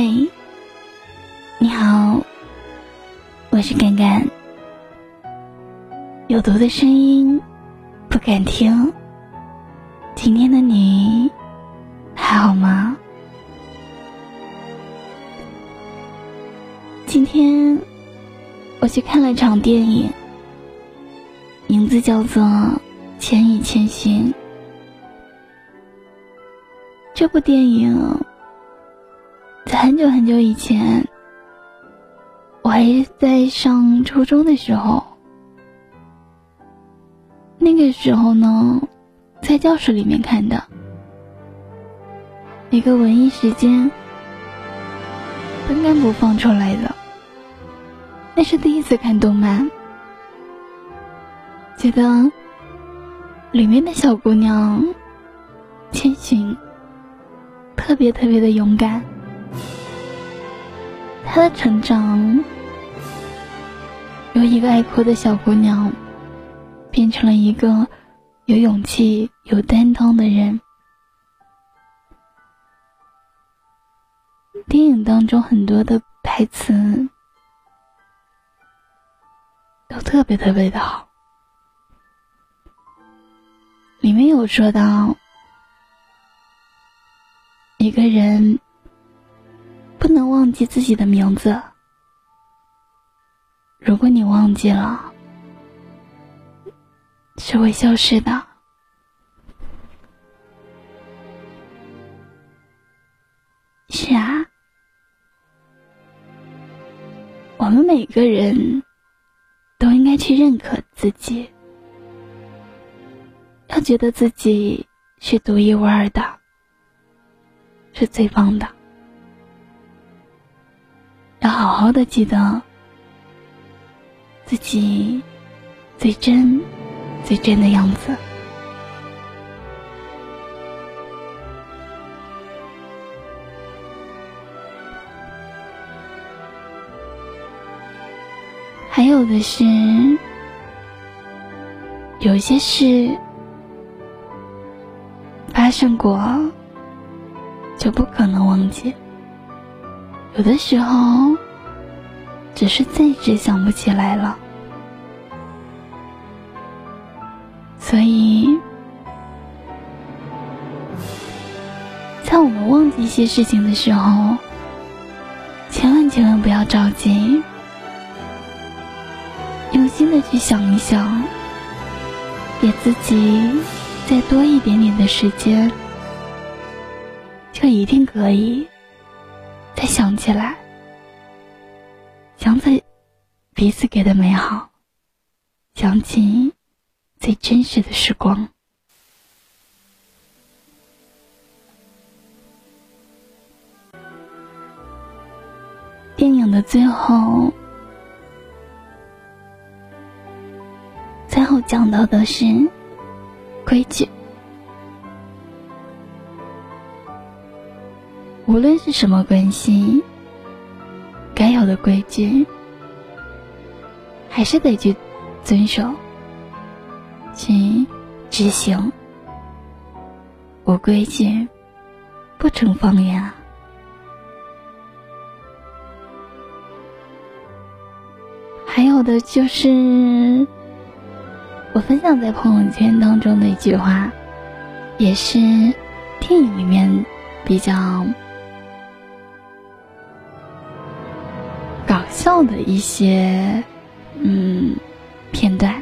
嘿，你好，我是干干。有毒的声音不敢听。今天的你还好吗？今天我去看了场电影，名字叫做《千与千寻》。这部电影。很久很久以前，我还在上初中的时候。那个时候呢，在教室里面看的一个文艺时间刚刚播放出来的，那是第一次看动漫，觉得里面的小姑娘千寻特别特别的勇敢。她的成长，由一个爱哭的小姑娘，变成了一个有勇气、有担当的人。电影当中很多的台词都特别特别的好，里面有说到一个人。不能忘记自己的名字。如果你忘记了，是会消失的。是啊，我们每个人都应该去认可自己，要觉得自己是独一无二的，是最棒的。要好好的记得自己最真、最真的样子。还有的是，有些事发生过，就不可能忘记。有的时候，只是暂时想不起来了，所以，在我们忘记一些事情的时候，千万千万不要着急，用心的去想一想，给自己再多一点点的时间，就一定可以。再想起来，想起彼此给的美好，想起最真实的时光。电影的最后，最后讲到的是规矩。无论是什么关系，该有的规矩还是得去遵守、去执行。无规矩不成方圆。还有的就是我分享在朋友圈当中的一句话，也是电影里面比较。笑的一些嗯片段，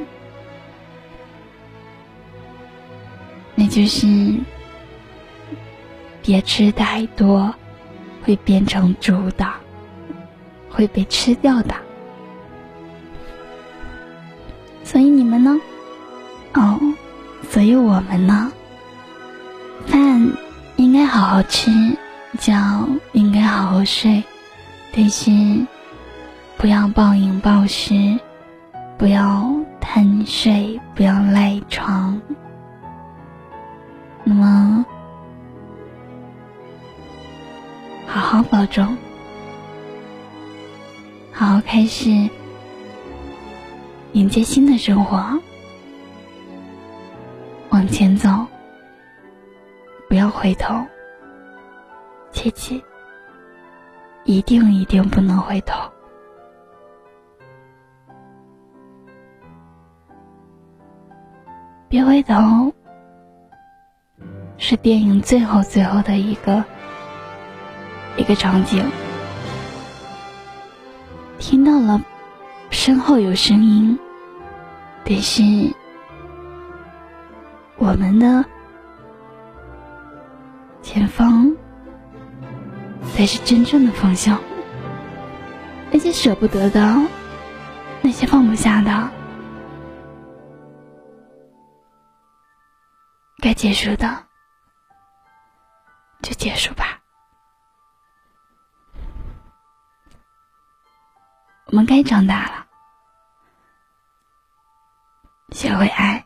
那就是别吃太多，会变成猪的，会被吃掉的。所以你们呢？哦，所以我们呢？饭应该好好吃，觉应该好好睡，但是。不要暴饮暴食，不要贪睡，不要赖床。那么，好好保重，好好开始迎接新的生活，往前走，不要回头，切记一定一定不能回头。别回头，是电影最后最后的一个一个场景。听到了，身后有声音，但是我们的前方才是真正的方向。那些舍不得的，那些放不下的。该结束的，就结束吧。我们该长大了，学会爱，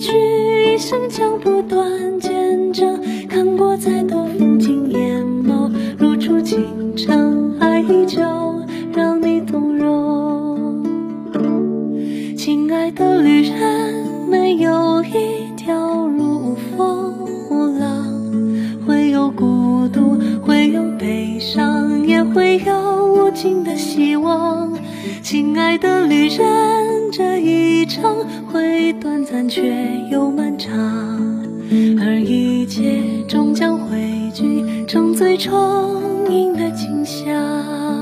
去，一生将不断见证。看过再多风景，眼眸如初清晨，爱依旧让你动容。亲爱的旅人，没有一条路无风无浪，会有。孤独会有悲伤，也会有无尽的希望。亲爱的旅人，这一场会短暂却又漫长，而一切终将汇聚成最充盈的景象。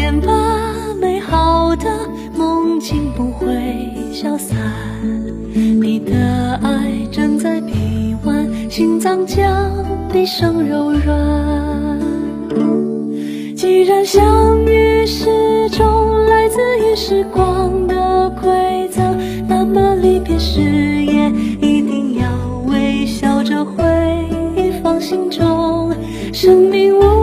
见吧，美好的梦境不会消散。你的爱正在臂弯，心脏将毕生柔软。既然相遇始终来自于时光的馈赠。那么离别时也一定要微笑着回忆放心中，生命无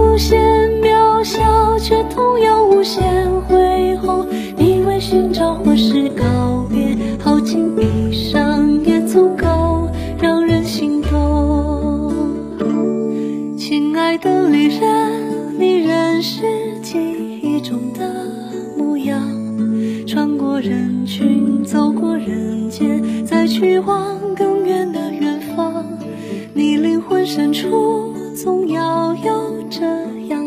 为寻找或是告别，耗尽一生也足够让人心动。亲爱的旅人，你仍是记忆中的模样，穿过人群，走过人间。再去往更远的远方，你灵魂深处总要有这样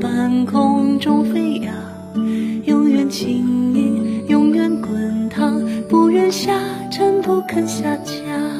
半空中飞扬，永远轻盈，永远滚烫，不愿下沉，不肯下降。